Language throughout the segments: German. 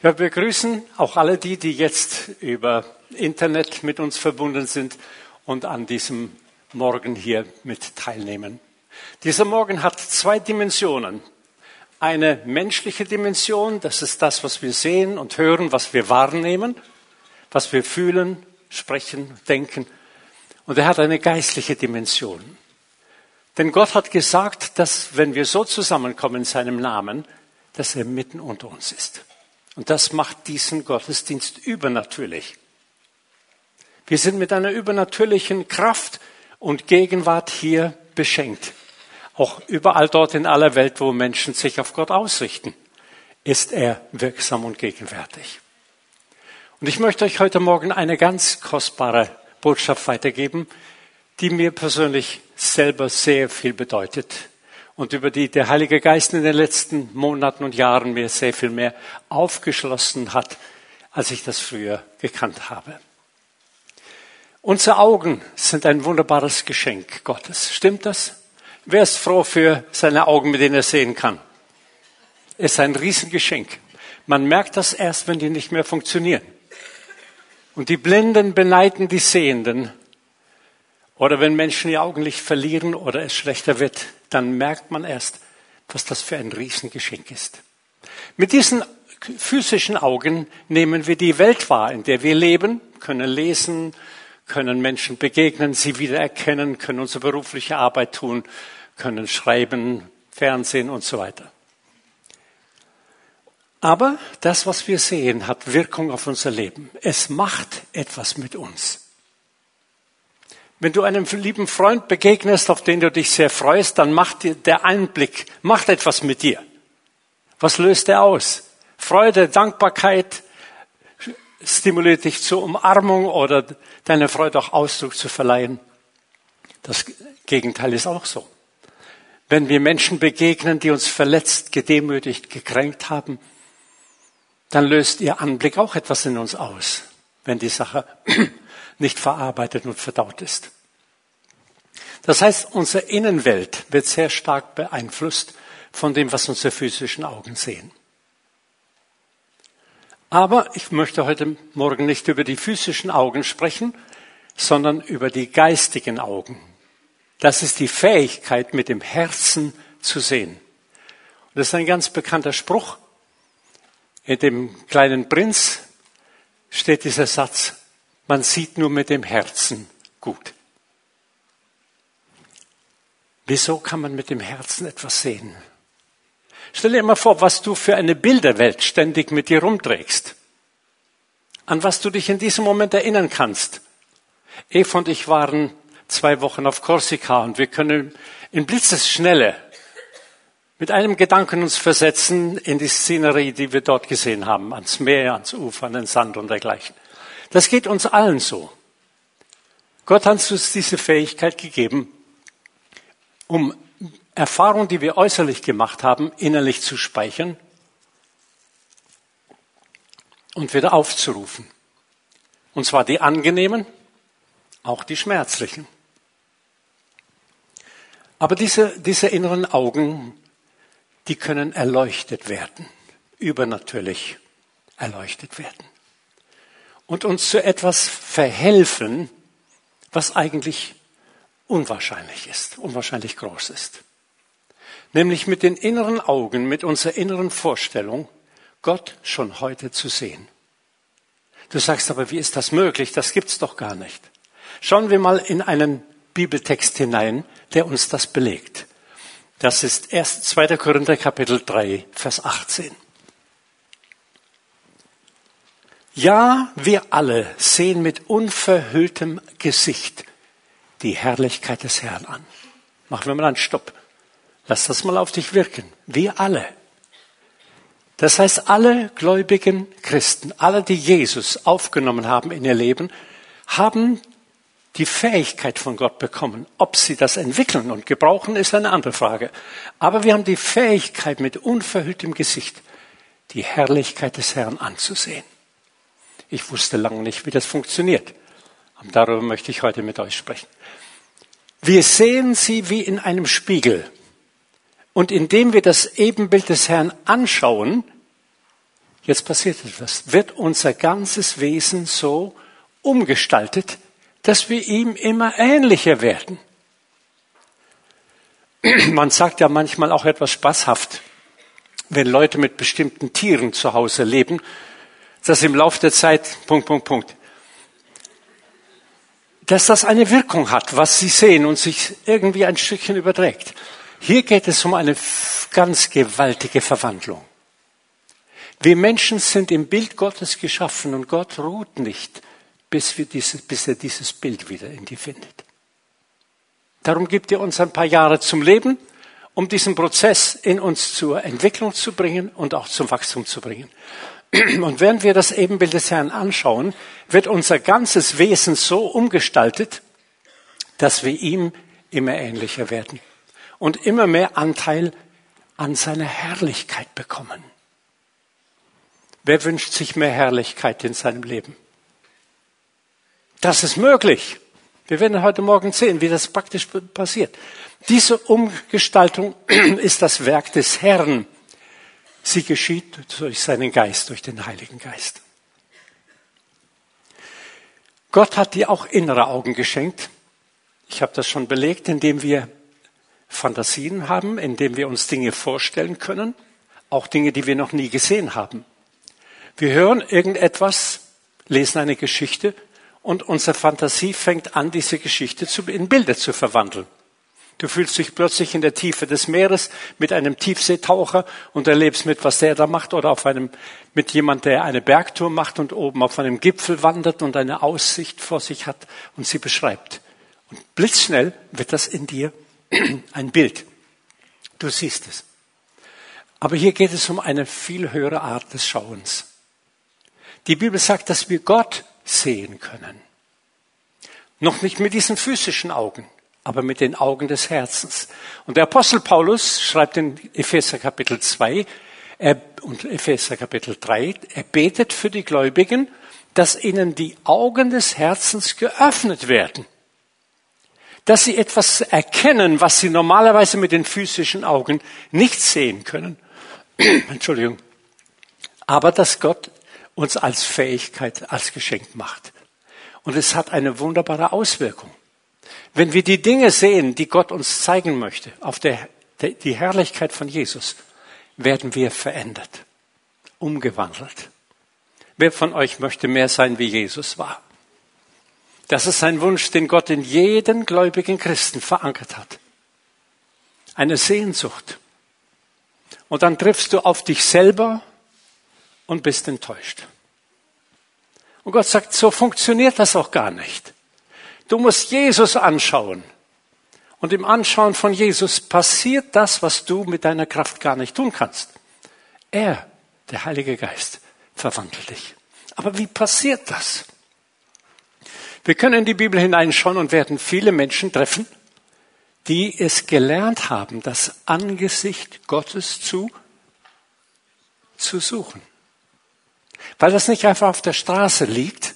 Wir begrüßen auch alle die, die jetzt über Internet mit uns verbunden sind und an diesem Morgen hier mit teilnehmen. Dieser Morgen hat zwei Dimensionen. Eine menschliche Dimension, das ist das, was wir sehen und hören, was wir wahrnehmen, was wir fühlen, sprechen, denken. Und er hat eine geistliche Dimension. Denn Gott hat gesagt, dass wenn wir so zusammenkommen in seinem Namen, dass er mitten unter uns ist. Und das macht diesen Gottesdienst übernatürlich. Wir sind mit einer übernatürlichen Kraft und Gegenwart hier beschenkt. Auch überall dort in aller Welt, wo Menschen sich auf Gott ausrichten, ist er wirksam und gegenwärtig. Und ich möchte euch heute Morgen eine ganz kostbare Botschaft weitergeben, die mir persönlich selber sehr viel bedeutet und über die der Heilige Geist in den letzten Monaten und Jahren mir sehr viel mehr aufgeschlossen hat, als ich das früher gekannt habe. Unsere Augen sind ein wunderbares Geschenk Gottes. Stimmt das? Wer ist froh für seine Augen, mit denen er sehen kann? Es ist ein Riesengeschenk. Man merkt das erst, wenn die nicht mehr funktionieren. Und die Blinden beneiden die Sehenden. Oder wenn Menschen ihr Augenlicht verlieren oder es schlechter wird, dann merkt man erst, was das für ein Riesengeschenk ist. Mit diesen physischen Augen nehmen wir die Welt wahr, in der wir leben, können lesen, können Menschen begegnen, sie wiedererkennen, können unsere berufliche Arbeit tun, können schreiben, Fernsehen und so weiter. Aber das, was wir sehen, hat Wirkung auf unser Leben. Es macht etwas mit uns. Wenn du einem lieben Freund begegnest, auf den du dich sehr freust, dann macht dir der Einblick, macht etwas mit dir. Was löst er aus? Freude, Dankbarkeit, stimuliert dich zur Umarmung oder deiner Freude auch Ausdruck zu verleihen. Das Gegenteil ist auch so. Wenn wir Menschen begegnen, die uns verletzt, gedemütigt, gekränkt haben, dann löst ihr Anblick auch etwas in uns aus, wenn die Sache nicht verarbeitet und verdaut ist. Das heißt, unsere Innenwelt wird sehr stark beeinflusst von dem, was unsere physischen Augen sehen. Aber ich möchte heute Morgen nicht über die physischen Augen sprechen, sondern über die geistigen Augen. Das ist die Fähigkeit, mit dem Herzen zu sehen. Und das ist ein ganz bekannter Spruch. In dem kleinen Prinz steht dieser Satz, man sieht nur mit dem Herzen gut. Wieso kann man mit dem Herzen etwas sehen? Stell dir mal vor, was du für eine Bilderwelt ständig mit dir rumträgst. An was du dich in diesem Moment erinnern kannst. Eva und ich waren zwei Wochen auf Korsika und wir können in Blitzesschnelle mit einem Gedanken uns versetzen in die Szenerie, die wir dort gesehen haben, ans Meer, ans Ufer, an den Sand und dergleichen. Das geht uns allen so. Gott hat uns diese Fähigkeit gegeben, um Erfahrungen, die wir äußerlich gemacht haben, innerlich zu speichern und wieder aufzurufen. Und zwar die angenehmen, auch die schmerzlichen. Aber diese, diese inneren Augen, die können erleuchtet werden, übernatürlich erleuchtet werden und uns zu etwas verhelfen, was eigentlich unwahrscheinlich ist, unwahrscheinlich groß ist. Nämlich mit den inneren Augen, mit unserer inneren Vorstellung, Gott schon heute zu sehen. Du sagst aber, wie ist das möglich? Das gibt's doch gar nicht. Schauen wir mal in einen Bibeltext hinein, der uns das belegt. Das ist erst 2. Korinther Kapitel 3, Vers 18. Ja, wir alle sehen mit unverhülltem Gesicht die Herrlichkeit des Herrn an. Machen wir mal einen Stopp. Lass das mal auf dich wirken. Wir alle. Das heißt, alle gläubigen Christen, alle, die Jesus aufgenommen haben in ihr Leben, haben die Fähigkeit von Gott bekommen. Ob sie das entwickeln und gebrauchen, ist eine andere Frage. Aber wir haben die Fähigkeit, mit unverhülltem Gesicht die Herrlichkeit des Herrn anzusehen. Ich wusste lange nicht, wie das funktioniert. Und darüber möchte ich heute mit euch sprechen. Wir sehen sie wie in einem Spiegel. Und indem wir das Ebenbild des Herrn anschauen, jetzt passiert etwas, wird unser ganzes Wesen so umgestaltet, dass wir ihm immer ähnlicher werden. Man sagt ja manchmal auch etwas spaßhaft, wenn Leute mit bestimmten Tieren zu Hause leben, dass im Laufe der Zeit, Punkt, Punkt, Punkt, dass das eine Wirkung hat, was sie sehen und sich irgendwie ein Stückchen überträgt. Hier geht es um eine ganz gewaltige Verwandlung. Wir Menschen sind im Bild Gottes geschaffen und Gott ruht nicht, bis, dieses, bis er dieses Bild wieder in die findet. Darum gibt er uns ein paar Jahre zum Leben, um diesen Prozess in uns zur Entwicklung zu bringen und auch zum Wachstum zu bringen. Und während wir das Ebenbild des Herrn anschauen, wird unser ganzes Wesen so umgestaltet, dass wir ihm immer ähnlicher werden und immer mehr Anteil an seiner Herrlichkeit bekommen. Wer wünscht sich mehr Herrlichkeit in seinem Leben? Das ist möglich. Wir werden heute Morgen sehen, wie das praktisch passiert. Diese Umgestaltung ist das Werk des Herrn. Sie geschieht durch seinen Geist, durch den Heiligen Geist. Gott hat dir auch innere Augen geschenkt. Ich habe das schon belegt, indem wir Fantasien haben, indem wir uns Dinge vorstellen können, auch Dinge, die wir noch nie gesehen haben. Wir hören irgendetwas, lesen eine Geschichte und unsere Fantasie fängt an, diese Geschichte in Bilder zu verwandeln. Du fühlst dich plötzlich in der Tiefe des Meeres mit einem Tiefseetaucher und erlebst mit, was der da macht oder auf einem, mit jemand, der eine Bergtour macht und oben auf einem Gipfel wandert und eine Aussicht vor sich hat und sie beschreibt. Und blitzschnell wird das in dir ein Bild. Du siehst es. Aber hier geht es um eine viel höhere Art des Schauens. Die Bibel sagt, dass wir Gott sehen können. Noch nicht mit diesen physischen Augen aber mit den Augen des Herzens. Und der Apostel Paulus schreibt in Epheser Kapitel 2 er, und Epheser Kapitel 3, er betet für die Gläubigen, dass ihnen die Augen des Herzens geöffnet werden. Dass sie etwas erkennen, was sie normalerweise mit den physischen Augen nicht sehen können. Entschuldigung. Aber dass Gott uns als Fähigkeit, als Geschenk macht. Und es hat eine wunderbare Auswirkung. Wenn wir die Dinge sehen, die Gott uns zeigen möchte, auf der, die Herrlichkeit von Jesus, werden wir verändert, umgewandelt. Wer von euch möchte mehr sein, wie Jesus war? Das ist ein Wunsch, den Gott in jeden gläubigen Christen verankert hat. Eine Sehnsucht. Und dann triffst du auf dich selber und bist enttäuscht. Und Gott sagt, so funktioniert das auch gar nicht. Du musst Jesus anschauen. Und im Anschauen von Jesus passiert das, was du mit deiner Kraft gar nicht tun kannst. Er, der Heilige Geist, verwandelt dich. Aber wie passiert das? Wir können in die Bibel hineinschauen und werden viele Menschen treffen, die es gelernt haben, das Angesicht Gottes zu, zu suchen. Weil das nicht einfach auf der Straße liegt,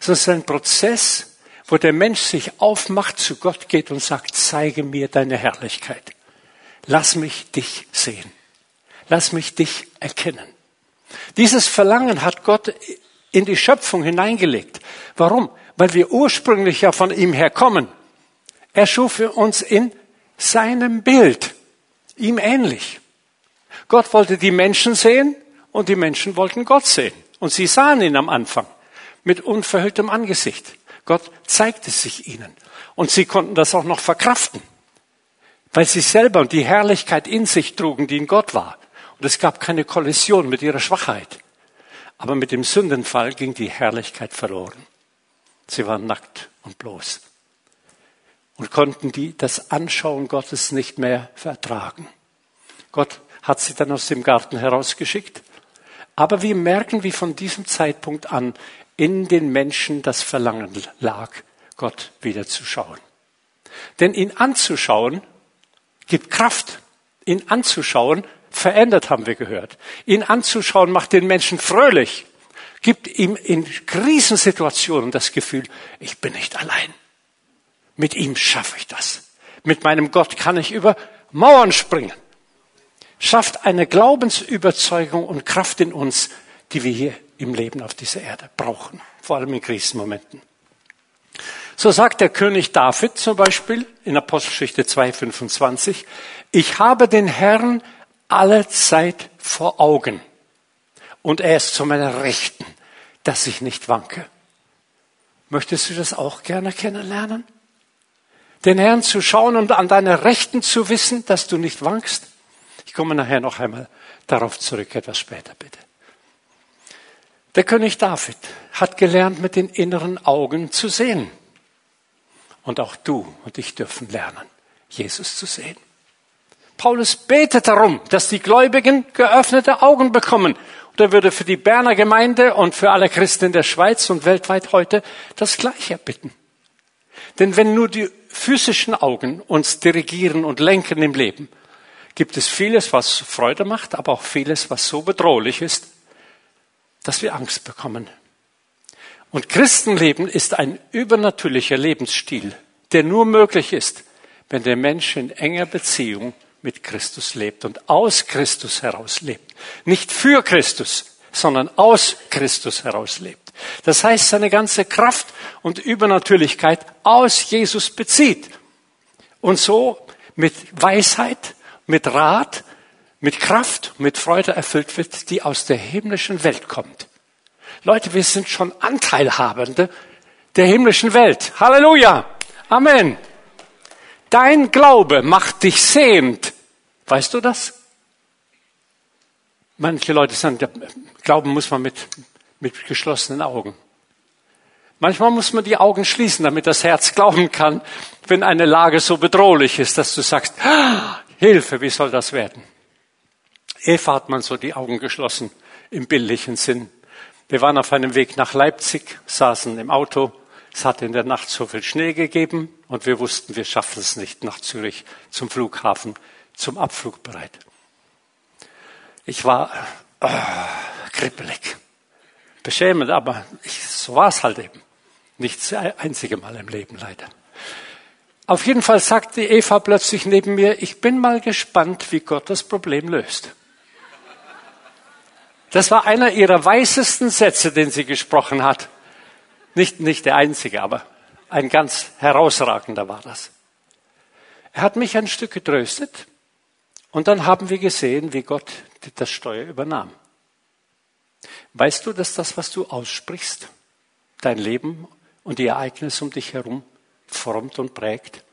sondern es ist ein Prozess, wo der Mensch sich aufmacht, zu Gott geht und sagt, zeige mir deine Herrlichkeit. Lass mich dich sehen. Lass mich dich erkennen. Dieses Verlangen hat Gott in die Schöpfung hineingelegt. Warum? Weil wir ursprünglich ja von ihm herkommen. Er schuf uns in seinem Bild, ihm ähnlich. Gott wollte die Menschen sehen und die Menschen wollten Gott sehen. Und sie sahen ihn am Anfang mit unverhülltem Angesicht. Gott zeigte sich ihnen. Und sie konnten das auch noch verkraften, weil sie selber die Herrlichkeit in sich trugen, die in Gott war. Und es gab keine Kollision mit ihrer Schwachheit. Aber mit dem Sündenfall ging die Herrlichkeit verloren. Sie waren nackt und bloß und konnten die, das Anschauen Gottes nicht mehr vertragen. Gott hat sie dann aus dem Garten herausgeschickt. Aber wir merken, wie von diesem Zeitpunkt an in den Menschen das Verlangen lag, Gott wieder zu schauen. Denn ihn anzuschauen gibt Kraft. Ihn anzuschauen verändert, haben wir gehört. Ihn anzuschauen macht den Menschen fröhlich, gibt ihm in Krisensituationen das Gefühl, ich bin nicht allein. Mit ihm schaffe ich das. Mit meinem Gott kann ich über Mauern springen. Schafft eine Glaubensüberzeugung und Kraft in uns, die wir hier im Leben auf dieser Erde brauchen, vor allem in Krisenmomenten. So sagt der König David zum Beispiel in Apostelgeschichte 2,25, ich habe den Herrn alle Zeit vor Augen und er ist zu meiner Rechten, dass ich nicht wanke. Möchtest du das auch gerne kennenlernen? Den Herrn zu schauen und an deiner Rechten zu wissen, dass du nicht wankst? Ich komme nachher noch einmal darauf zurück, etwas später bitte. Der König David hat gelernt, mit den inneren Augen zu sehen. Und auch du und ich dürfen lernen, Jesus zu sehen. Paulus betet darum, dass die Gläubigen geöffnete Augen bekommen. Und er würde für die Berner Gemeinde und für alle Christen in der Schweiz und weltweit heute das Gleiche bitten. Denn wenn nur die physischen Augen uns dirigieren und lenken im Leben, gibt es vieles, was Freude macht, aber auch vieles, was so bedrohlich ist, dass wir Angst bekommen. Und Christenleben ist ein übernatürlicher Lebensstil, der nur möglich ist, wenn der Mensch in enger Beziehung mit Christus lebt und aus Christus heraus lebt. Nicht für Christus, sondern aus Christus heraus lebt. Das heißt, seine ganze Kraft und Übernatürlichkeit aus Jesus bezieht. Und so mit Weisheit, mit Rat, mit Kraft, mit Freude erfüllt wird, die aus der himmlischen Welt kommt. Leute, wir sind schon Anteilhabende der himmlischen Welt. Halleluja. Amen. Dein Glaube macht dich sehend. Weißt du das? Manche Leute sagen, Glauben muss man mit, mit geschlossenen Augen. Manchmal muss man die Augen schließen, damit das Herz glauben kann, wenn eine Lage so bedrohlich ist, dass du sagst, ah, Hilfe, wie soll das werden? Eva hat man so die Augen geschlossen im bildlichen Sinn. Wir waren auf einem Weg nach Leipzig, saßen im Auto. Es hatte in der Nacht so viel Schnee gegeben und wir wussten, wir schaffen es nicht nach Zürich zum Flughafen, zum Abflug bereit. Ich war oh, kribbelig, beschämend, aber ich, so war es halt eben. Nicht das einzige Mal im Leben leider. Auf jeden Fall sagte Eva plötzlich neben mir, ich bin mal gespannt, wie Gott das Problem löst. Das war einer ihrer weißesten Sätze, den sie gesprochen hat. Nicht, nicht der einzige, aber ein ganz herausragender war das. Er hat mich ein Stück getröstet und dann haben wir gesehen, wie Gott das Steuer übernahm. Weißt du, dass das, was du aussprichst, dein Leben und die Ereignisse um dich herum formt und prägt?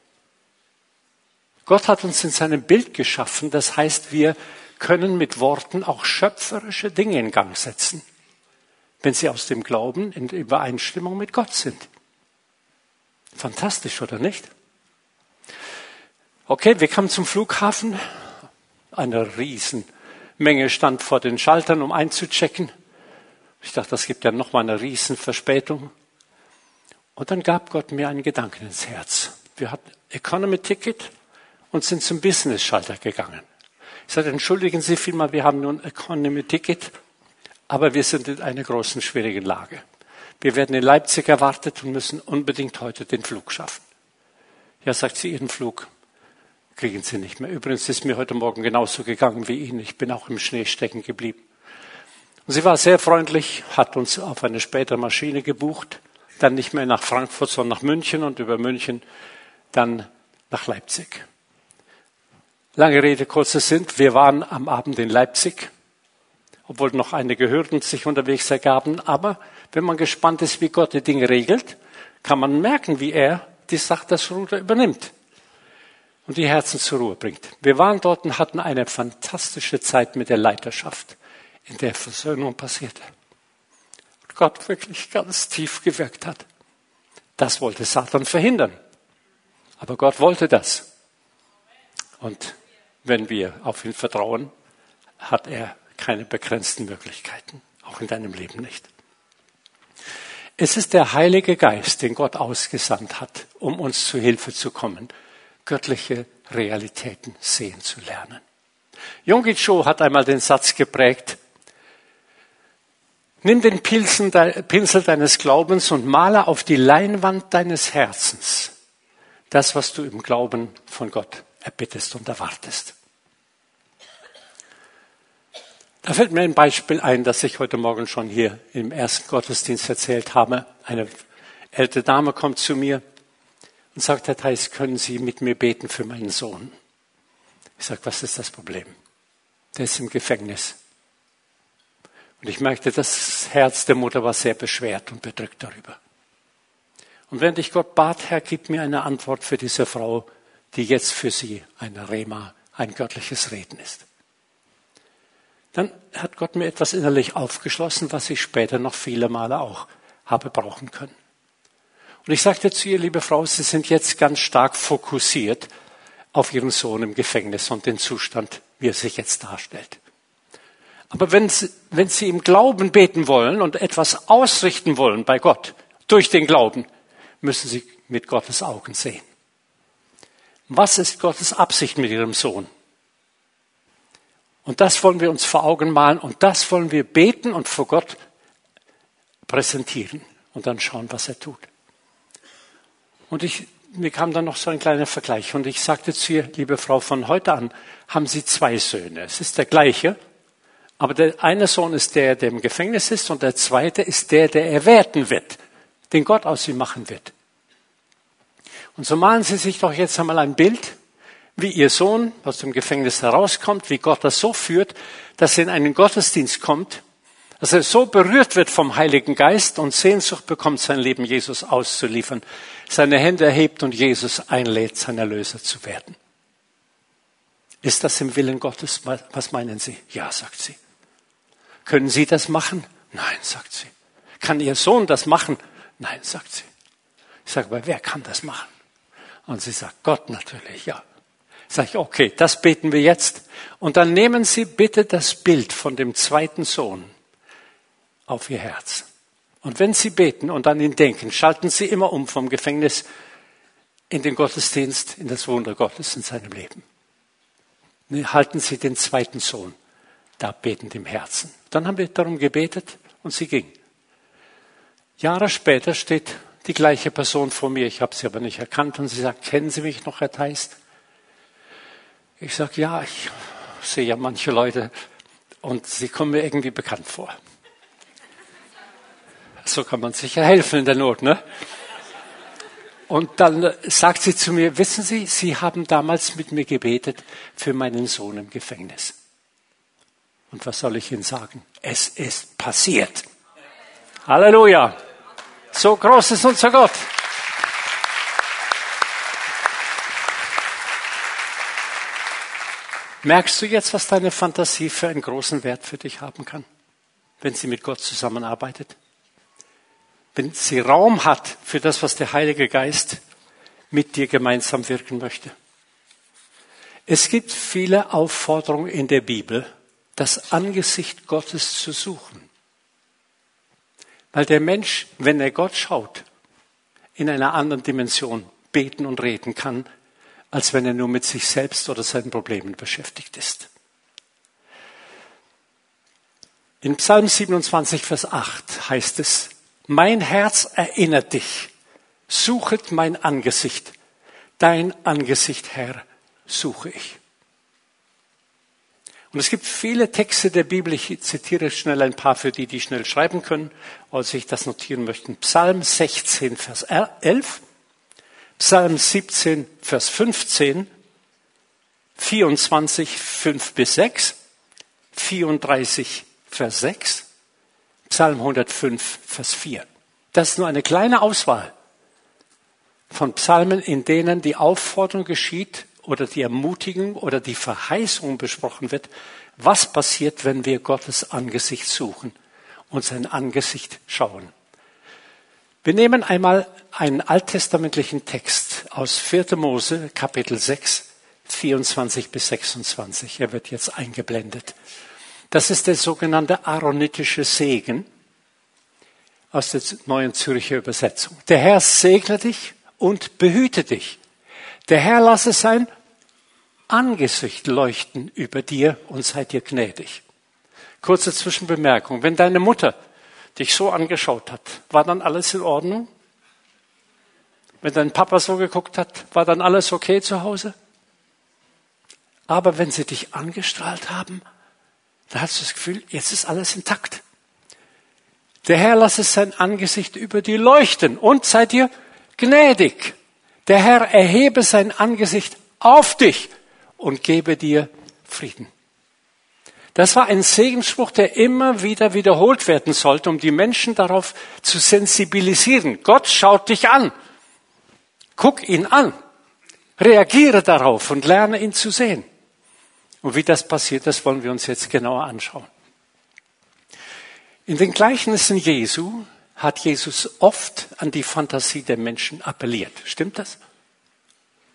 Gott hat uns in seinem Bild geschaffen, das heißt, wir können mit Worten auch schöpferische Dinge in Gang setzen, wenn sie aus dem Glauben in Übereinstimmung mit Gott sind. Fantastisch, oder nicht? Okay, wir kamen zum Flughafen. Eine Riesenmenge stand vor den Schaltern, um einzuchecken. Ich dachte, das gibt ja noch mal eine Riesenverspätung. Und dann gab Gott mir einen Gedanken ins Herz. Wir hatten Economy Ticket und sind zum Business Schalter gegangen. Ich sagte, entschuldigen Sie vielmal, wir haben nun Economy Ticket, aber wir sind in einer großen, schwierigen Lage. Wir werden in Leipzig erwartet und müssen unbedingt heute den Flug schaffen. Ja, sagt sie, Ihren Flug kriegen Sie nicht mehr. Übrigens ist mir heute Morgen genauso gegangen wie Ihnen. Ich bin auch im Schnee stecken geblieben. Und sie war sehr freundlich, hat uns auf eine spätere Maschine gebucht, dann nicht mehr nach Frankfurt, sondern nach München und über München dann nach Leipzig. Lange Rede, kurzer Sinn. Wir waren am Abend in Leipzig, obwohl noch einige Hürden sich unterwegs ergaben. Aber wenn man gespannt ist, wie Gott die Dinge regelt, kann man merken, wie er die Sache das Ruder übernimmt und die Herzen zur Ruhe bringt. Wir waren dort und hatten eine fantastische Zeit mit der Leiterschaft, in der Versöhnung passierte. Und Gott wirklich ganz tief gewirkt hat. Das wollte Satan verhindern. Aber Gott wollte das. Und wenn wir auf ihn vertrauen, hat er keine begrenzten Möglichkeiten, auch in deinem Leben nicht. Es ist der Heilige Geist, den Gott ausgesandt hat, um uns zu Hilfe zu kommen, göttliche Realitäten sehen zu lernen. Yonggi Cho hat einmal den Satz geprägt, Nimm den Pinsel deines Glaubens und male auf die Leinwand deines Herzens das, was du im Glauben von Gott erbittest und erwartest. Da fällt mir ein Beispiel ein, das ich heute Morgen schon hier im ersten Gottesdienst erzählt habe. Eine ältere Dame kommt zu mir und sagt, Herr Theis, können Sie mit mir beten für meinen Sohn? Ich sage, was ist das Problem? Der ist im Gefängnis. Und ich merkte, das Herz der Mutter war sehr beschwert und bedrückt darüber. Und während ich Gott bat, Herr, gib mir eine Antwort für diese Frau, die jetzt für sie ein Rema, ein göttliches Reden ist. Dann hat Gott mir etwas innerlich aufgeschlossen, was ich später noch viele Male auch habe brauchen können. Und ich sagte zu ihr, liebe Frau, Sie sind jetzt ganz stark fokussiert auf Ihren Sohn im Gefängnis und den Zustand, wie er sich jetzt darstellt. Aber wenn Sie, wenn Sie im Glauben beten wollen und etwas ausrichten wollen bei Gott durch den Glauben, müssen Sie mit Gottes Augen sehen. Was ist Gottes Absicht mit Ihrem Sohn? Und das wollen wir uns vor Augen malen und das wollen wir beten und vor Gott präsentieren und dann schauen, was er tut. Und ich, mir kam dann noch so ein kleiner Vergleich und ich sagte zu ihr, liebe Frau, von heute an haben Sie zwei Söhne. Es ist der gleiche, aber der eine Sohn ist der, der im Gefängnis ist und der zweite ist der, der erwerten wird, den Gott aus ihm machen wird. Und so malen Sie sich doch jetzt einmal ein Bild, wie Ihr Sohn aus dem Gefängnis herauskommt, wie Gott das so führt, dass er in einen Gottesdienst kommt, dass er so berührt wird vom Heiligen Geist und Sehnsucht bekommt, sein Leben Jesus auszuliefern, seine Hände erhebt und Jesus einlädt, sein Erlöser zu werden. Ist das im Willen Gottes? Was meinen Sie? Ja, sagt sie. Können Sie das machen? Nein, sagt sie. Kann Ihr Sohn das machen? Nein, sagt sie. Ich sage, aber wer kann das machen? Und sie sagt, Gott natürlich, ja. Sag ich, okay, das beten wir jetzt. Und dann nehmen Sie bitte das Bild von dem zweiten Sohn auf Ihr Herz. Und wenn Sie beten und an ihn denken, schalten Sie immer um vom Gefängnis in den Gottesdienst, in das Wunder Gottes in seinem Leben. Halten Sie den zweiten Sohn da betend im Herzen. Dann haben wir darum gebetet und sie ging. Jahre später steht die gleiche Person vor mir, ich habe sie aber nicht erkannt und sie sagt, kennen Sie mich noch, Herr Theist? Ich sage, ja, ich sehe ja manche Leute und sie kommen mir irgendwie bekannt vor. So kann man sich ja helfen in der Not, ne? Und dann sagt sie zu mir, wissen Sie, Sie haben damals mit mir gebetet für meinen Sohn im Gefängnis. Und was soll ich Ihnen sagen? Es ist passiert. Halleluja. So groß ist unser Gott. Merkst du jetzt, was deine Fantasie für einen großen Wert für dich haben kann, wenn sie mit Gott zusammenarbeitet? Wenn sie Raum hat für das, was der Heilige Geist mit dir gemeinsam wirken möchte. Es gibt viele Aufforderungen in der Bibel, das Angesicht Gottes zu suchen. Weil der Mensch, wenn er Gott schaut, in einer anderen Dimension beten und reden kann, als wenn er nur mit sich selbst oder seinen Problemen beschäftigt ist. In Psalm 27, Vers 8 heißt es, mein Herz erinnert dich, suchet mein Angesicht, dein Angesicht, Herr, suche ich. Und es gibt viele Texte der Bibel, ich zitiere schnell ein paar für die, die schnell schreiben können, oder sich das notieren möchten. Psalm 16, Vers 11, Psalm 17, Vers 15, 24, 5 bis 6, 34, Vers 6, Psalm 105, Vers 4. Das ist nur eine kleine Auswahl von Psalmen, in denen die Aufforderung geschieht, oder die Ermutigung oder die Verheißung besprochen wird, was passiert, wenn wir Gottes Angesicht suchen und sein Angesicht schauen. Wir nehmen einmal einen alttestamentlichen Text aus 4. Mose, Kapitel 6, 24 bis 26. Er wird jetzt eingeblendet. Das ist der sogenannte aaronitische Segen aus der neuen Zürcher Übersetzung. Der Herr segne dich und behüte dich. Der Herr lasse sein Angesicht leuchten über dir und sei dir gnädig. Kurze Zwischenbemerkung. Wenn deine Mutter dich so angeschaut hat, war dann alles in Ordnung? Wenn dein Papa so geguckt hat, war dann alles okay zu Hause? Aber wenn sie dich angestrahlt haben, Da hast du das Gefühl, jetzt ist alles intakt. Der Herr lasse sein Angesicht über dir leuchten und sei dir gnädig. Der Herr erhebe sein Angesicht auf dich und gebe dir Frieden. Das war ein Segensspruch, der immer wieder wiederholt werden sollte, um die Menschen darauf zu sensibilisieren. Gott schaut dich an. Guck ihn an. Reagiere darauf und lerne ihn zu sehen. Und wie das passiert, das wollen wir uns jetzt genauer anschauen. In den Gleichnissen Jesu hat Jesus oft an die Fantasie der Menschen appelliert. Stimmt das?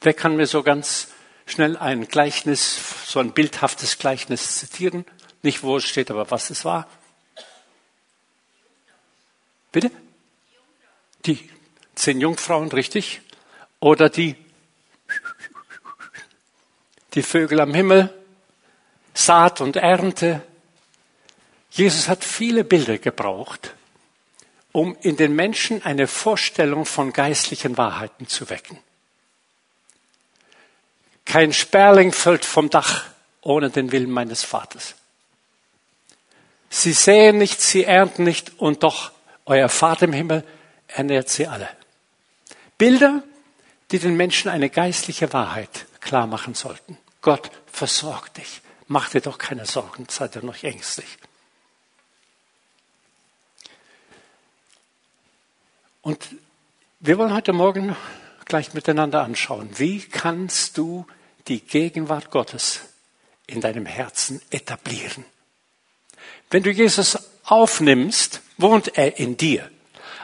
Wer kann mir so ganz schnell ein Gleichnis, so ein bildhaftes Gleichnis zitieren? Nicht wo es steht, aber was es war. Bitte? Die zehn Jungfrauen, richtig? Oder die, die Vögel am Himmel, Saat und Ernte. Jesus hat viele Bilder gebraucht, um in den Menschen eine Vorstellung von geistlichen Wahrheiten zu wecken. Kein Sperling fällt vom Dach ohne den Willen meines Vaters. Sie säen nicht, sie ernten nicht und doch euer Vater im Himmel ernährt sie alle. Bilder, die den Menschen eine geistliche Wahrheit klar machen sollten. Gott versorgt dich. Mach dir doch keine Sorgen, seid ihr noch ängstlich. Und wir wollen heute Morgen gleich miteinander anschauen, wie kannst du die Gegenwart Gottes in deinem Herzen etablieren. Wenn du Jesus aufnimmst, wohnt er in dir.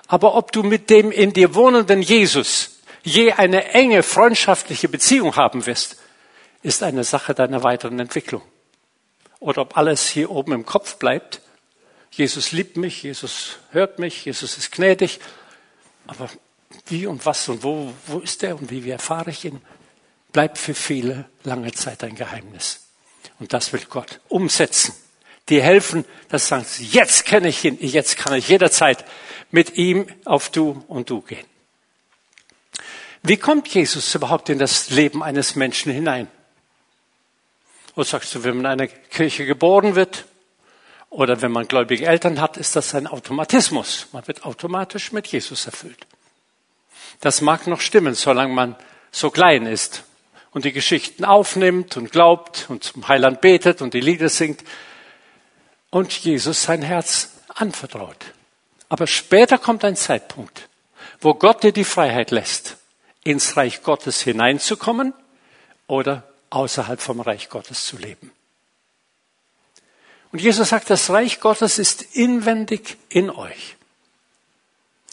Aber ob du mit dem in dir wohnenden Jesus je eine enge freundschaftliche Beziehung haben wirst, ist eine Sache deiner weiteren Entwicklung. Oder ob alles hier oben im Kopf bleibt. Jesus liebt mich, Jesus hört mich, Jesus ist gnädig. Aber wie und was und wo, wo ist er und wie, wie erfahre ich ihn, bleibt für viele lange Zeit ein Geheimnis. Und das will Gott umsetzen. Die helfen, dass sagen jetzt kenne ich ihn, jetzt kann ich jederzeit mit ihm auf du und du gehen. Wie kommt Jesus überhaupt in das Leben eines Menschen hinein? Oder sagst du, wenn man in einer Kirche geboren wird oder wenn man gläubige Eltern hat, ist das ein Automatismus. Man wird automatisch mit Jesus erfüllt. Das mag noch stimmen, solange man so klein ist und die Geschichten aufnimmt und glaubt und zum Heiland betet und die Lieder singt und Jesus sein Herz anvertraut. Aber später kommt ein Zeitpunkt, wo Gott dir die Freiheit lässt, ins Reich Gottes hineinzukommen oder außerhalb vom Reich Gottes zu leben. Und Jesus sagt, das Reich Gottes ist inwendig in euch.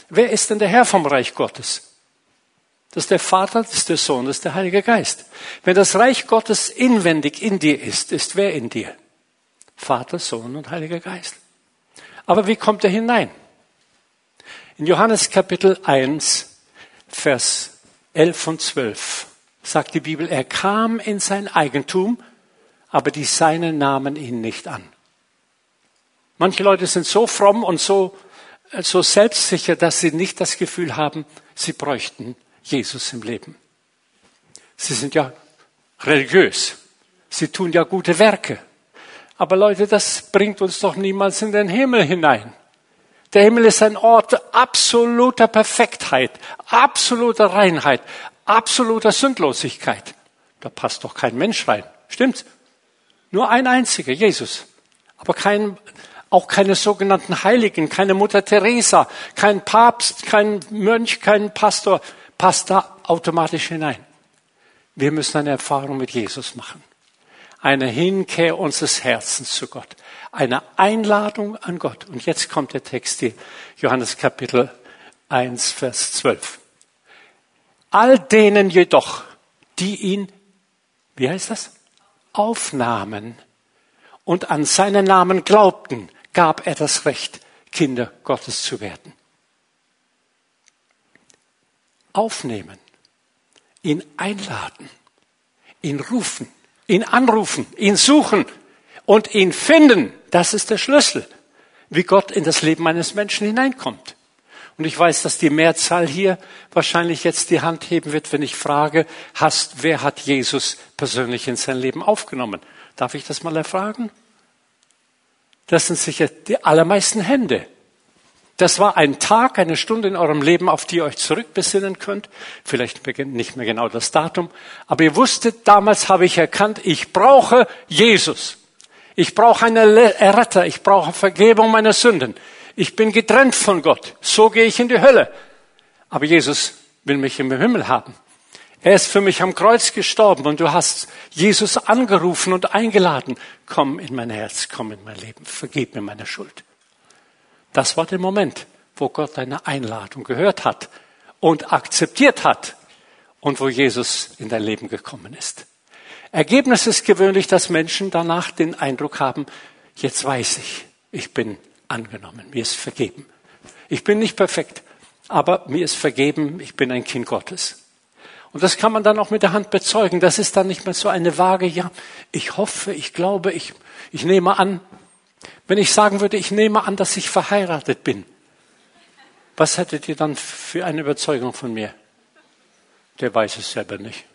Wer ist denn der Herr vom Reich Gottes? Das ist der Vater, das ist der Sohn, das ist der Heilige Geist. Wenn das Reich Gottes inwendig in dir ist, ist wer in dir? Vater, Sohn und Heiliger Geist. Aber wie kommt er hinein? In Johannes Kapitel 1, Vers 11 und 12 sagt die Bibel, er kam in sein Eigentum, aber die Seinen nahmen ihn nicht an. Manche Leute sind so fromm und so, so selbstsicher, dass sie nicht das Gefühl haben, sie bräuchten Jesus im Leben. Sie sind ja religiös. Sie tun ja gute Werke. Aber Leute, das bringt uns doch niemals in den Himmel hinein. Der Himmel ist ein Ort absoluter Perfektheit, absoluter Reinheit, absoluter Sündlosigkeit. Da passt doch kein Mensch rein. Stimmt's? Nur ein einziger, Jesus. Aber kein, auch keine sogenannten Heiligen, keine Mutter Teresa, kein Papst, kein Mönch, kein Pastor passt da automatisch hinein. Wir müssen eine Erfahrung mit Jesus machen. Eine Hinkehr unseres Herzens zu Gott. Eine Einladung an Gott. Und jetzt kommt der Text hier. Johannes Kapitel 1, Vers 12. All denen jedoch, die ihn, wie heißt das? Aufnahmen und an seinen Namen glaubten, gab er das Recht, Kinder Gottes zu werden aufnehmen, ihn einladen, ihn rufen, ihn anrufen, ihn suchen und ihn finden. Das ist der Schlüssel, wie Gott in das Leben eines Menschen hineinkommt. Und ich weiß, dass die Mehrzahl hier wahrscheinlich jetzt die Hand heben wird, wenn ich frage, hast, wer hat Jesus persönlich in sein Leben aufgenommen? Darf ich das mal erfragen? Das sind sicher die allermeisten Hände. Das war ein Tag, eine Stunde in eurem Leben, auf die ihr euch zurückbesinnen könnt. Vielleicht nicht mehr genau das Datum. Aber ihr wusstet, damals habe ich erkannt, ich brauche Jesus. Ich brauche einen Erretter. Ich brauche Vergebung meiner Sünden. Ich bin getrennt von Gott. So gehe ich in die Hölle. Aber Jesus will mich im Himmel haben. Er ist für mich am Kreuz gestorben und du hast Jesus angerufen und eingeladen. Komm in mein Herz, komm in mein Leben, vergib mir meine Schuld. Das war der Moment, wo Gott deine Einladung gehört hat und akzeptiert hat und wo Jesus in dein Leben gekommen ist. Ergebnis ist gewöhnlich, dass Menschen danach den Eindruck haben, jetzt weiß ich, ich bin angenommen, mir ist vergeben. Ich bin nicht perfekt, aber mir ist vergeben, ich bin ein Kind Gottes. Und das kann man dann auch mit der Hand bezeugen. Das ist dann nicht mehr so eine Waage, ja, ich hoffe, ich glaube, ich, ich nehme an. Wenn ich sagen würde, ich nehme an, dass ich verheiratet bin, was hättet ihr dann für eine Überzeugung von mir? Der weiß es selber nicht.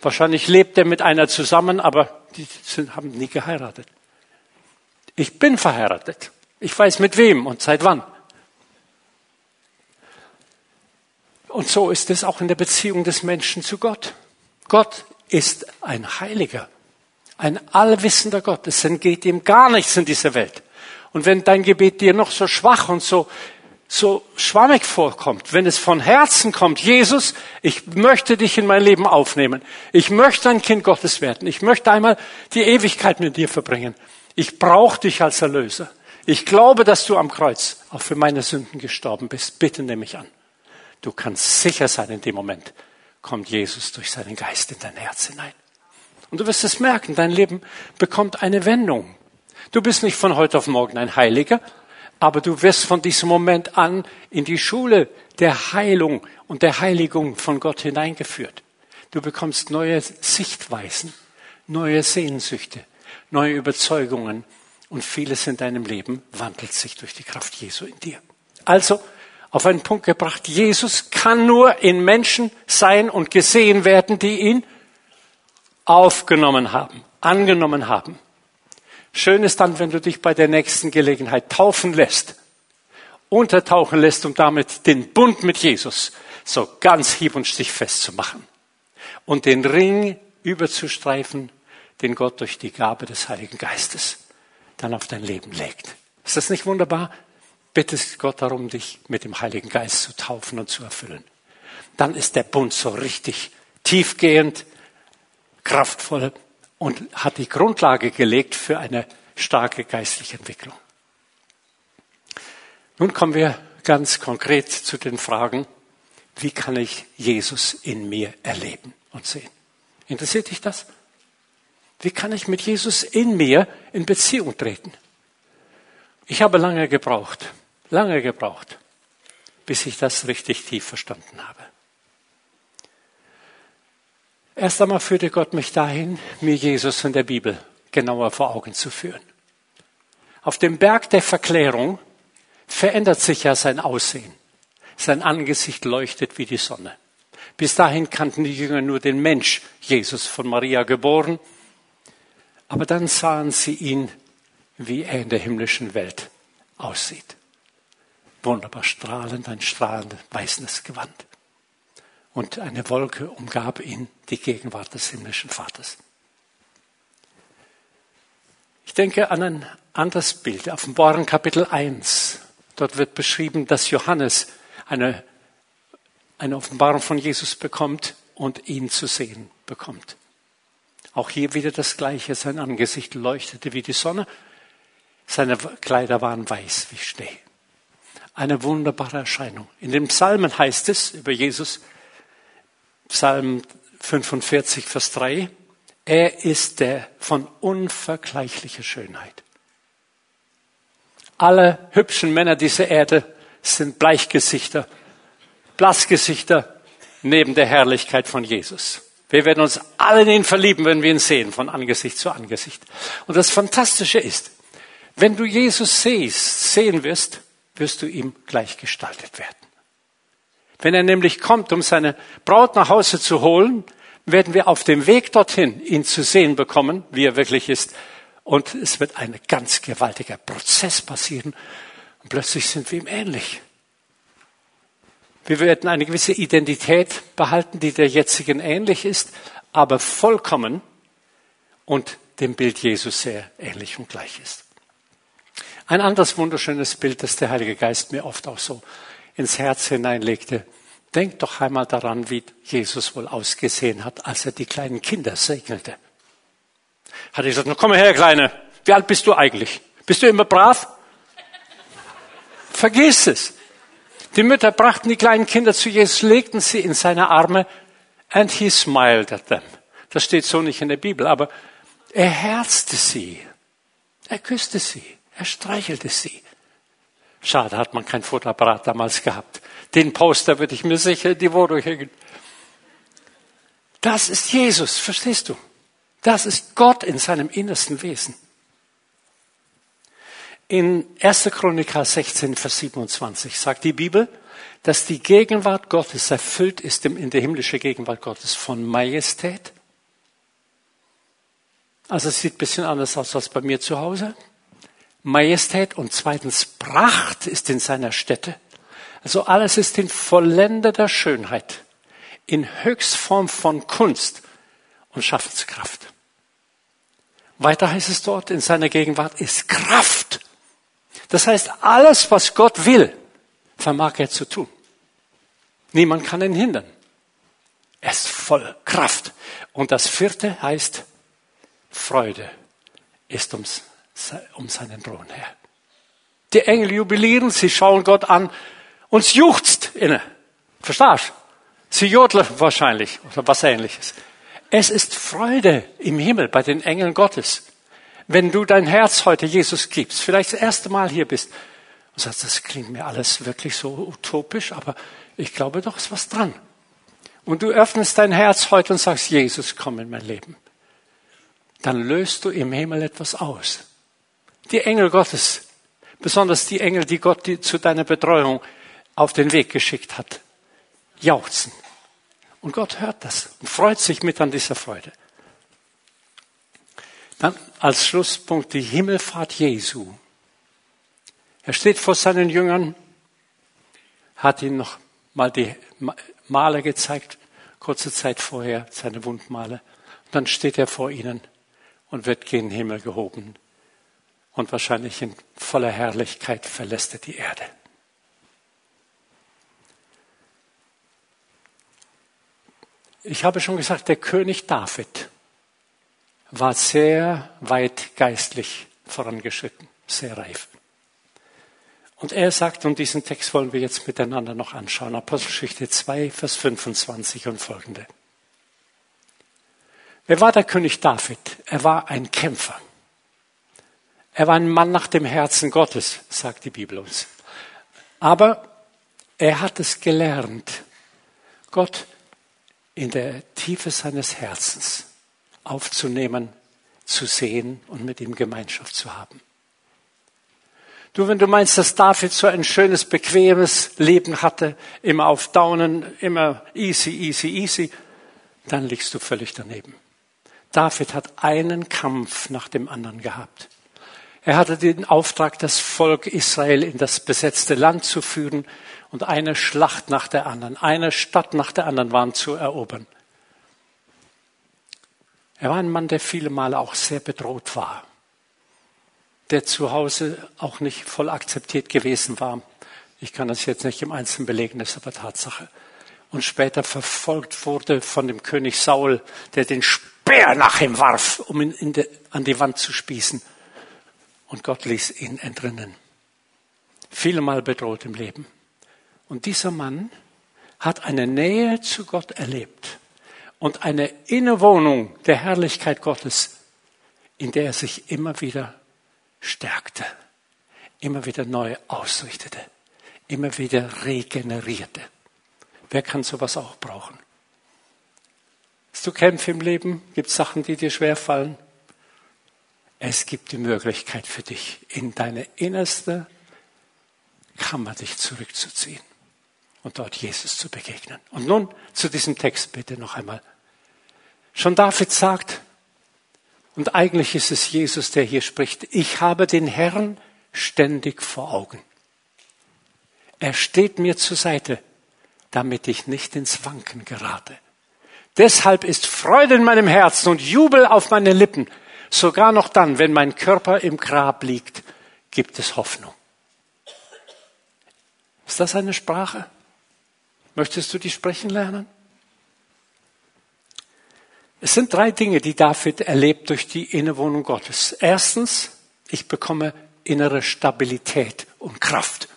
Wahrscheinlich lebt er mit einer zusammen, aber die sind, haben nie geheiratet. Ich bin verheiratet. Ich weiß mit wem und seit wann. Und so ist es auch in der Beziehung des Menschen zu Gott. Gott ist ein Heiliger, ein allwissender Gott. Es entgeht ihm gar nichts in dieser Welt. Und wenn dein Gebet dir noch so schwach und so, so schwammig vorkommt, wenn es von Herzen kommt, Jesus, ich möchte dich in mein Leben aufnehmen. Ich möchte ein Kind Gottes werden. Ich möchte einmal die Ewigkeit mit dir verbringen. Ich brauche dich als Erlöser. Ich glaube, dass du am Kreuz auch für meine Sünden gestorben bist. Bitte nimm mich an. Du kannst sicher sein, in dem Moment kommt Jesus durch seinen Geist in dein Herz hinein. Und du wirst es merken, dein Leben bekommt eine Wendung. Du bist nicht von heute auf morgen ein Heiliger, aber du wirst von diesem Moment an in die Schule der Heilung und der Heiligung von Gott hineingeführt. Du bekommst neue Sichtweisen, neue Sehnsüchte, neue Überzeugungen und vieles in deinem Leben wandelt sich durch die Kraft Jesu in dir. Also, auf einen Punkt gebracht. Jesus kann nur in Menschen sein und gesehen werden, die ihn aufgenommen haben, angenommen haben. Schön ist dann, wenn du dich bei der nächsten Gelegenheit taufen lässt, untertauchen lässt, um damit den Bund mit Jesus so ganz hieb- und stichfest zu machen und den Ring überzustreifen, den Gott durch die Gabe des Heiligen Geistes dann auf dein Leben legt. Ist das nicht wunderbar? Bittest Gott darum, dich mit dem Heiligen Geist zu taufen und zu erfüllen. Dann ist der Bund so richtig tiefgehend, kraftvoll und hat die Grundlage gelegt für eine starke geistliche Entwicklung. Nun kommen wir ganz konkret zu den Fragen, wie kann ich Jesus in mir erleben und sehen? Interessiert dich das? Wie kann ich mit Jesus in mir in Beziehung treten? Ich habe lange gebraucht, lange gebraucht, bis ich das richtig tief verstanden habe. Erst einmal führte Gott mich dahin, mir Jesus in der Bibel genauer vor Augen zu führen. Auf dem Berg der Verklärung verändert sich ja sein Aussehen. Sein Angesicht leuchtet wie die Sonne. Bis dahin kannten die Jünger nur den Mensch, Jesus von Maria geboren. Aber dann sahen sie ihn, wie er in der himmlischen Welt aussieht wunderbar strahlend, ein strahlend weißes Gewand. Und eine Wolke umgab ihn, die Gegenwart des himmlischen Vaters. Ich denke an ein anderes Bild, Offenbarung Kapitel 1. Dort wird beschrieben, dass Johannes eine, eine Offenbarung von Jesus bekommt und ihn zu sehen bekommt. Auch hier wieder das Gleiche. Sein Angesicht leuchtete wie die Sonne. Seine Kleider waren weiß wie Schnee eine wunderbare Erscheinung. In den Psalmen heißt es über Jesus, Psalm 45, Vers 3, er ist der von unvergleichlicher Schönheit. Alle hübschen Männer dieser Erde sind Bleichgesichter, Blassgesichter neben der Herrlichkeit von Jesus. Wir werden uns alle in ihn verlieben, wenn wir ihn sehen, von Angesicht zu Angesicht. Und das Fantastische ist, wenn du Jesus siehst, sehen wirst, wirst du ihm gleichgestaltet werden. Wenn er nämlich kommt, um seine Braut nach Hause zu holen, werden wir auf dem Weg dorthin ihn zu sehen bekommen, wie er wirklich ist. Und es wird ein ganz gewaltiger Prozess passieren. Und plötzlich sind wir ihm ähnlich. Wir werden eine gewisse Identität behalten, die der jetzigen ähnlich ist, aber vollkommen und dem Bild Jesus sehr ähnlich und gleich ist. Ein anderes wunderschönes Bild, das der Heilige Geist mir oft auch so ins Herz hineinlegte. Denk doch einmal daran, wie Jesus wohl ausgesehen hat, als er die kleinen Kinder segnete. Hat er gesagt, komm her, Kleine, wie alt bist du eigentlich? Bist du immer brav? Vergiss es. Die Mütter brachten die kleinen Kinder zu Jesus, legten sie in seine Arme and he smiled at them. Das steht so nicht in der Bibel, aber er herzte sie. Er küsste sie. Er streichelte sie. Schade, hat man kein Fotoapparat damals gehabt. Den Poster würde ich mir sicher in die Wohnung hängen. Das ist Jesus, verstehst du? Das ist Gott in seinem innersten Wesen. In 1. Chroniker 16, Vers 27 sagt die Bibel, dass die Gegenwart Gottes erfüllt ist in der himmlischen Gegenwart Gottes von Majestät. Also es sieht ein bisschen anders aus als bei mir zu Hause. Majestät und zweitens Pracht ist in seiner Stätte. Also alles ist in vollendeter Schönheit, in Höchstform von Kunst und Schaffenskraft. Weiter heißt es dort, in seiner Gegenwart ist Kraft das heißt, alles, was Gott will, vermag er zu tun. Niemand kann ihn hindern. Er ist voll Kraft. Und das vierte heißt, Freude ist ums, um seinen Thron her. Die Engel jubilieren, sie schauen Gott an und es juchzt inne. Verstehst? Sie jodeln wahrscheinlich oder was ähnliches. Es ist Freude im Himmel bei den Engeln Gottes wenn du dein Herz heute Jesus gibst, vielleicht das erste Mal hier bist und sagst, das klingt mir alles wirklich so utopisch, aber ich glaube doch, ist was dran. Und du öffnest dein Herz heute und sagst, Jesus, komm in mein Leben. Dann löst du im Himmel etwas aus. Die Engel Gottes, besonders die Engel, die Gott zu deiner Betreuung auf den Weg geschickt hat, jauchzen. Und Gott hört das und freut sich mit an dieser Freude. Dann als Schlusspunkt die Himmelfahrt Jesu. Er steht vor seinen Jüngern, hat ihnen noch mal die Male gezeigt, kurze Zeit vorher, seine Wundmale. Und dann steht er vor ihnen und wird gen Himmel gehoben. Und wahrscheinlich in voller Herrlichkeit verlässt er die Erde. Ich habe schon gesagt, der König David war sehr weit geistlich vorangeschritten, sehr reif. Und er sagt, und diesen Text wollen wir jetzt miteinander noch anschauen, Apostelgeschichte 2, Vers 25 und folgende. Wer war der König David? Er war ein Kämpfer. Er war ein Mann nach dem Herzen Gottes, sagt die Bibel uns. Aber er hat es gelernt, Gott in der Tiefe seines Herzens aufzunehmen, zu sehen und mit ihm Gemeinschaft zu haben. Du, wenn du meinst, dass David so ein schönes, bequemes Leben hatte, immer auf Daunen, immer easy, easy, easy, dann liegst du völlig daneben. David hat einen Kampf nach dem anderen gehabt. Er hatte den Auftrag, das Volk Israel in das besetzte Land zu führen und eine Schlacht nach der anderen, eine Stadt nach der anderen waren zu erobern. Er war ein Mann, der viele Male auch sehr bedroht war, der zu Hause auch nicht voll akzeptiert gewesen war. Ich kann das jetzt nicht im Einzelnen belegen, das ist aber Tatsache. Und später verfolgt wurde von dem König Saul, der den Speer nach ihm warf, um ihn de, an die Wand zu spießen. Und Gott ließ ihn entrinnen. Viele Mal bedroht im Leben. Und dieser Mann hat eine Nähe zu Gott erlebt und eine Innewohnung der Herrlichkeit Gottes, in der er sich immer wieder stärkte, immer wieder neu ausrichtete, immer wieder regenerierte. Wer kann sowas auch brauchen? Hast du Kämpfe im Leben? Gibt es Sachen, die dir schwerfallen? Es gibt die Möglichkeit für dich, in deine innerste Kammer dich zurückzuziehen und dort Jesus zu begegnen. Und nun zu diesem Text bitte noch einmal. Schon David sagt, Und eigentlich ist es Jesus, der hier spricht. Ich habe den Herrn ständig vor Augen. Er steht mir zur Seite, damit ich nicht ins Wanken gerate. Deshalb ist Freude in meinem Herzen und Jubel auf meinen Lippen. Sogar noch dann, wenn mein Körper im Grab liegt, gibt es Hoffnung. Ist das eine Sprache? Möchtest du die sprechen lernen? Es sind drei Dinge, die David erlebt durch die Innewohnung Gottes. Erstens, ich bekomme innere Stabilität und Kraft.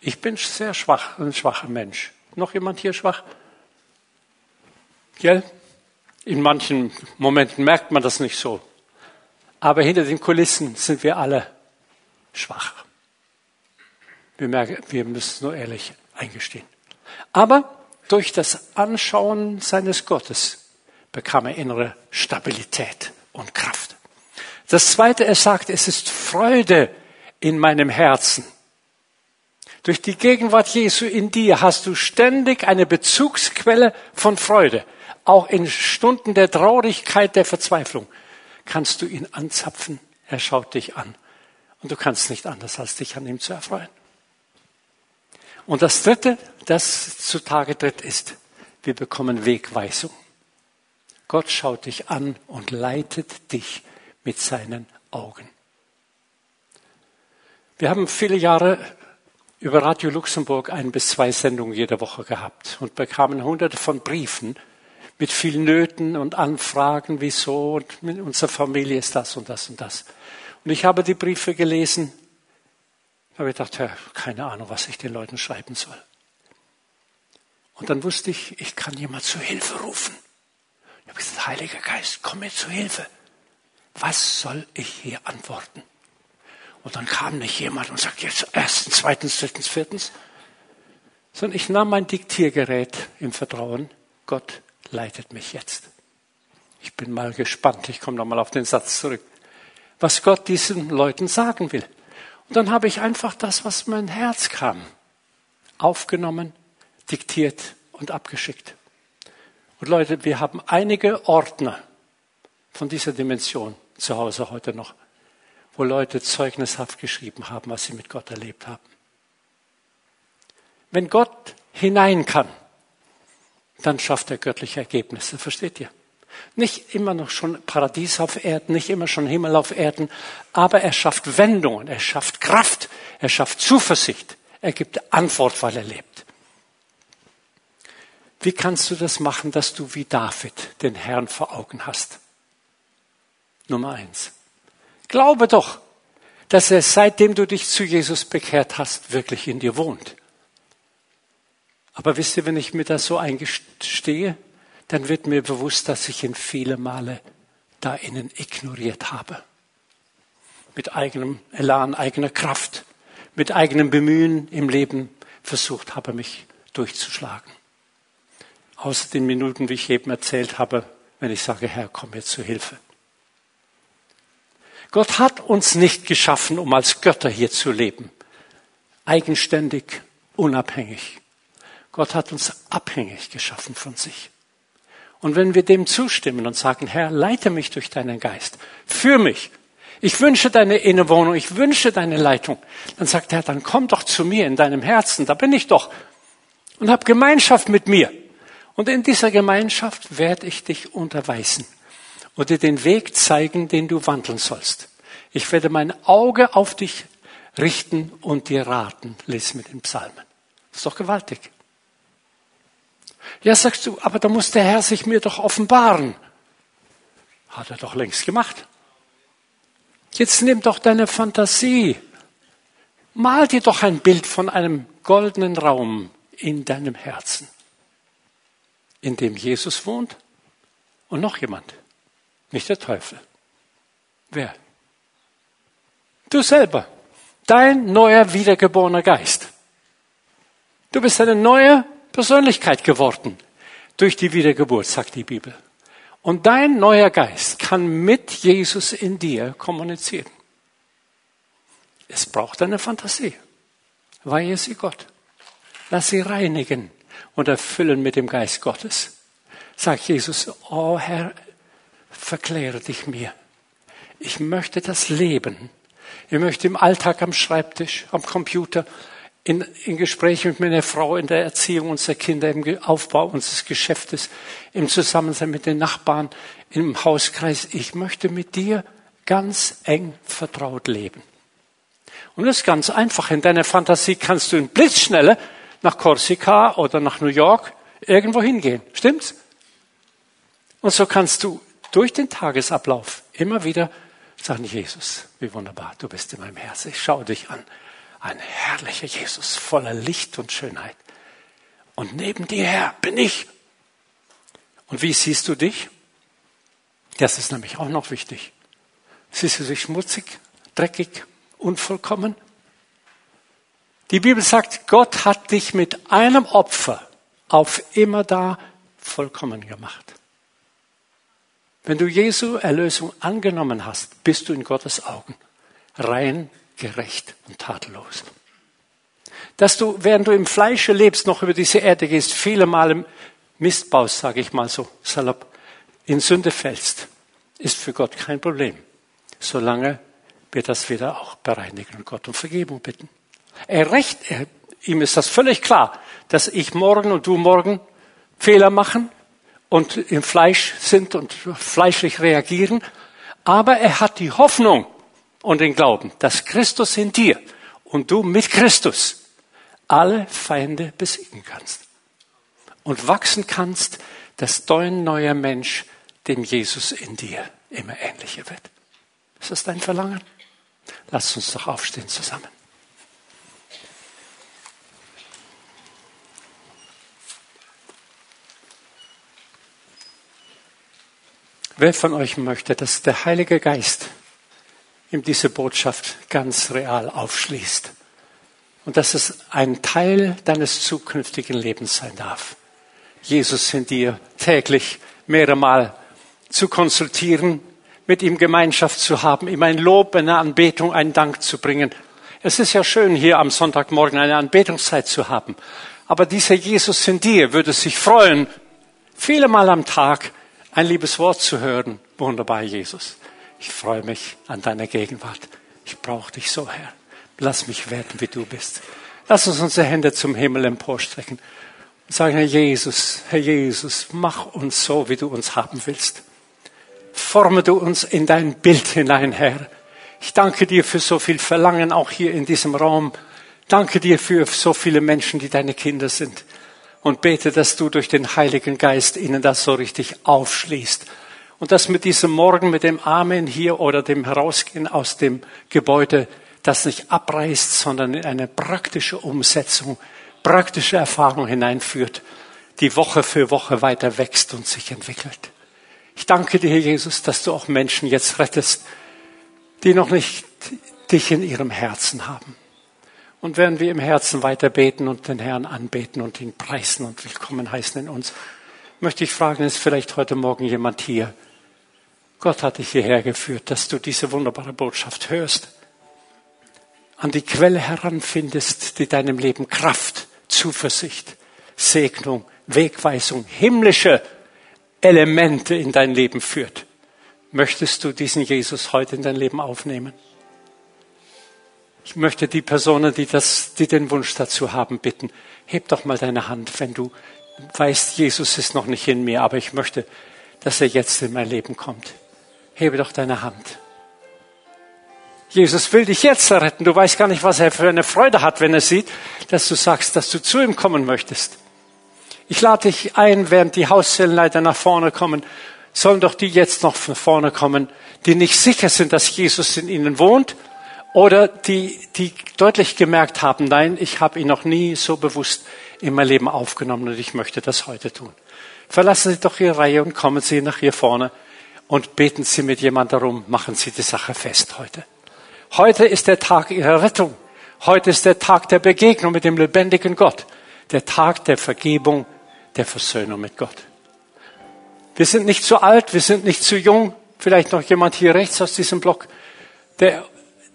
Ich bin sehr schwach, ein schwacher Mensch. Noch jemand hier schwach? Gell? In manchen Momenten merkt man das nicht so. Aber hinter den Kulissen sind wir alle schwach. Wir, merken, wir müssen nur ehrlich eingestehen. Aber durch das Anschauen seines Gottes bekam er innere Stabilität und Kraft. Das zweite, er sagt, es ist Freude in meinem Herzen. Durch die Gegenwart Jesu in dir hast du ständig eine Bezugsquelle von Freude. Auch in Stunden der Traurigkeit, der Verzweiflung kannst du ihn anzapfen. Er schaut dich an. Und du kannst nicht anders, als dich an ihm zu erfreuen. Und das Dritte, das zutage tritt, ist, wir bekommen Wegweisung. Gott schaut dich an und leitet dich mit seinen Augen. Wir haben viele Jahre über Radio Luxemburg ein bis zwei Sendungen jede Woche gehabt und bekamen hunderte von Briefen mit vielen Nöten und Anfragen, wieso und mit unserer Familie ist das und das und das. Und ich habe die Briefe gelesen, habe ich gedacht, ja, keine Ahnung, was ich den Leuten schreiben soll. Und dann wusste ich, ich kann jemand zu Hilfe rufen. Ich habe gesagt, Heiliger Geist, komm mir zu Hilfe. Was soll ich hier antworten? Und dann kam nicht jemand und sagte, jetzt erstens, zweitens, drittens, viertens, sondern ich nahm mein Diktiergerät im Vertrauen, Gott leitet mich jetzt. Ich bin mal gespannt, ich komme nochmal auf den Satz zurück, was Gott diesen Leuten sagen will. Und dann habe ich einfach das, was mein Herz kam, aufgenommen, diktiert und abgeschickt. Und Leute, wir haben einige Ordner von dieser Dimension zu Hause heute noch, wo Leute zeugnishaft geschrieben haben, was sie mit Gott erlebt haben. Wenn Gott hinein kann, dann schafft er göttliche Ergebnisse, versteht ihr? Nicht immer noch schon Paradies auf Erden, nicht immer schon Himmel auf Erden, aber er schafft Wendungen, er schafft Kraft, er schafft Zuversicht, er gibt Antwort, weil er lebt. Wie kannst du das machen, dass du wie David den Herrn vor Augen hast? Nummer eins. Glaube doch, dass er seitdem du dich zu Jesus bekehrt hast, wirklich in dir wohnt. Aber wisst ihr, wenn ich mir das so eingestehe, dann wird mir bewusst, dass ich ihn viele Male da innen ignoriert habe. Mit eigenem Elan, eigener Kraft, mit eigenem Bemühen im Leben versucht habe, mich durchzuschlagen. Außer den Minuten, wie ich eben erzählt habe, wenn ich sage, Herr, komm mir zu Hilfe. Gott hat uns nicht geschaffen, um als Götter hier zu leben. Eigenständig, unabhängig. Gott hat uns abhängig geschaffen von sich. Und wenn wir dem zustimmen und sagen, Herr, leite mich durch deinen Geist, führ mich, ich wünsche deine Innewohnung, ich wünsche deine Leitung, dann sagt er, dann komm doch zu mir in deinem Herzen, da bin ich doch und hab Gemeinschaft mit mir. Und in dieser Gemeinschaft werde ich dich unterweisen und dir den Weg zeigen, den du wandeln sollst. Ich werde mein Auge auf dich richten und dir raten, lies mit den Psalmen. Das ist doch gewaltig. Ja, sagst du, aber da muss der Herr sich mir doch offenbaren. Hat er doch längst gemacht. Jetzt nimm doch deine Fantasie. Mal dir doch ein Bild von einem goldenen Raum in deinem Herzen, in dem Jesus wohnt und noch jemand. Nicht der Teufel. Wer? Du selber. Dein neuer wiedergeborener Geist. Du bist eine neue Persönlichkeit geworden durch die Wiedergeburt, sagt die Bibel. Und dein neuer Geist kann mit Jesus in dir kommunizieren. Es braucht eine Fantasie. Weihe sie Gott. Lass sie reinigen und erfüllen mit dem Geist Gottes. Sagt Jesus, oh Herr, verkläre dich mir. Ich möchte das Leben. Ich möchte im Alltag am Schreibtisch, am Computer, in, in Gesprächen mit meiner Frau, in der Erziehung unserer Kinder, im Aufbau unseres Geschäftes, im Zusammensein mit den Nachbarn, im Hauskreis. Ich möchte mit dir ganz eng vertraut leben. Und das ist ganz einfach. In deiner Fantasie kannst du in Blitzschnelle nach Korsika oder nach New York irgendwo hingehen. Stimmt's? Und so kannst du durch den Tagesablauf immer wieder sagen, Jesus, wie wunderbar, du bist in meinem Herzen. Ich schaue dich an. Ein herrlicher Jesus, voller Licht und Schönheit. Und neben dir her bin ich. Und wie siehst du dich? Das ist nämlich auch noch wichtig. Siehst du dich schmutzig, dreckig, unvollkommen? Die Bibel sagt, Gott hat dich mit einem Opfer auf immer da vollkommen gemacht. Wenn du Jesu Erlösung angenommen hast, bist du in Gottes Augen rein, gerecht und tadellos. Dass du, während du im Fleische lebst, noch über diese Erde gehst, viele Male Mist baust, sage ich mal so salopp, in Sünde fällst, ist für Gott kein Problem, solange wir das wieder auch bereinigen und Gott um Vergebung bitten. Er recht, er, ihm ist das völlig klar, dass ich morgen und du morgen Fehler machen und im Fleisch sind und fleischlich reagieren. Aber er hat die Hoffnung und den Glauben, dass Christus in dir und du mit Christus alle Feinde besiegen kannst und wachsen kannst, dass dein neuer Mensch dem Jesus in dir immer ähnlicher wird. Ist das dein Verlangen? Lass uns doch aufstehen zusammen. Wer von euch möchte, dass der Heilige Geist ihm diese Botschaft ganz real aufschließt und dass es ein Teil deines zukünftigen Lebens sein darf? Jesus in dir täglich mehrere Mal zu konsultieren, mit ihm Gemeinschaft zu haben, ihm ein Lob, eine Anbetung, einen Dank zu bringen. Es ist ja schön, hier am Sonntagmorgen eine Anbetungszeit zu haben. Aber dieser Jesus in dir würde sich freuen, viele Mal am Tag ein liebes Wort zu hören. Wunderbar, Jesus. Ich freue mich an deiner Gegenwart. Ich brauche dich so, Herr. Lass mich werden, wie du bist. Lass uns unsere Hände zum Himmel emporstrecken und sagen, Herr Jesus, Herr Jesus, mach uns so, wie du uns haben willst. Forme du uns in dein Bild hinein, Herr. Ich danke dir für so viel Verlangen, auch hier in diesem Raum. Danke dir für so viele Menschen, die deine Kinder sind und bete, dass du durch den Heiligen Geist ihnen das so richtig aufschließt. Und dass mit diesem Morgen, mit dem Amen hier oder dem Herausgehen aus dem Gebäude, das nicht abreißt, sondern in eine praktische Umsetzung, praktische Erfahrung hineinführt, die Woche für Woche weiter wächst und sich entwickelt. Ich danke dir, Jesus, dass du auch Menschen jetzt rettest, die noch nicht dich in ihrem Herzen haben. Und während wir im Herzen weiter beten und den Herrn anbeten und ihn preisen und willkommen heißen in uns, möchte ich fragen, ist vielleicht heute Morgen jemand hier? Gott hat dich hierher geführt, dass du diese wunderbare Botschaft hörst, an die Quelle heranfindest, die deinem Leben Kraft, Zuversicht, Segnung, Wegweisung, himmlische Elemente in dein Leben führt. Möchtest du diesen Jesus heute in dein Leben aufnehmen? Ich möchte die Personen, die, das, die den Wunsch dazu haben, bitten, heb doch mal deine Hand, wenn du weißt, Jesus ist noch nicht in mir, aber ich möchte, dass er jetzt in mein Leben kommt. Hebe doch deine Hand. Jesus will dich jetzt retten. Du weißt gar nicht, was er für eine Freude hat, wenn er sieht, dass du sagst, dass du zu ihm kommen möchtest. Ich lade dich ein, während die Hauszellenleiter nach vorne kommen, sollen doch die jetzt noch von vorne kommen, die nicht sicher sind, dass Jesus in ihnen wohnt oder die, die deutlich gemerkt haben, nein, ich habe ihn noch nie so bewusst in mein Leben aufgenommen und ich möchte das heute tun. Verlassen Sie doch Ihre Reihe und kommen Sie nach hier vorne und beten Sie mit jemand darum, machen Sie die Sache fest heute. Heute ist der Tag Ihrer Rettung. Heute ist der Tag der Begegnung mit dem lebendigen Gott. Der Tag der Vergebung, der Versöhnung mit Gott. Wir sind nicht zu alt, wir sind nicht zu jung. Vielleicht noch jemand hier rechts aus diesem Block, der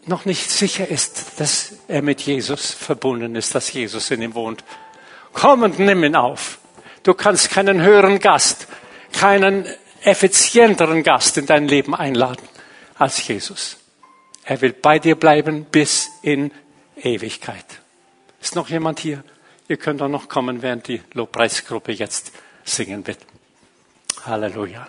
noch nicht sicher ist, dass er mit Jesus verbunden ist, dass Jesus in ihm wohnt. Komm und nimm ihn auf. Du kannst keinen höheren Gast, keinen effizienteren Gast in dein Leben einladen als Jesus. Er will bei dir bleiben bis in Ewigkeit. Ist noch jemand hier? Ihr könnt auch noch kommen, während die Lobpreisgruppe jetzt singen wird. Halleluja.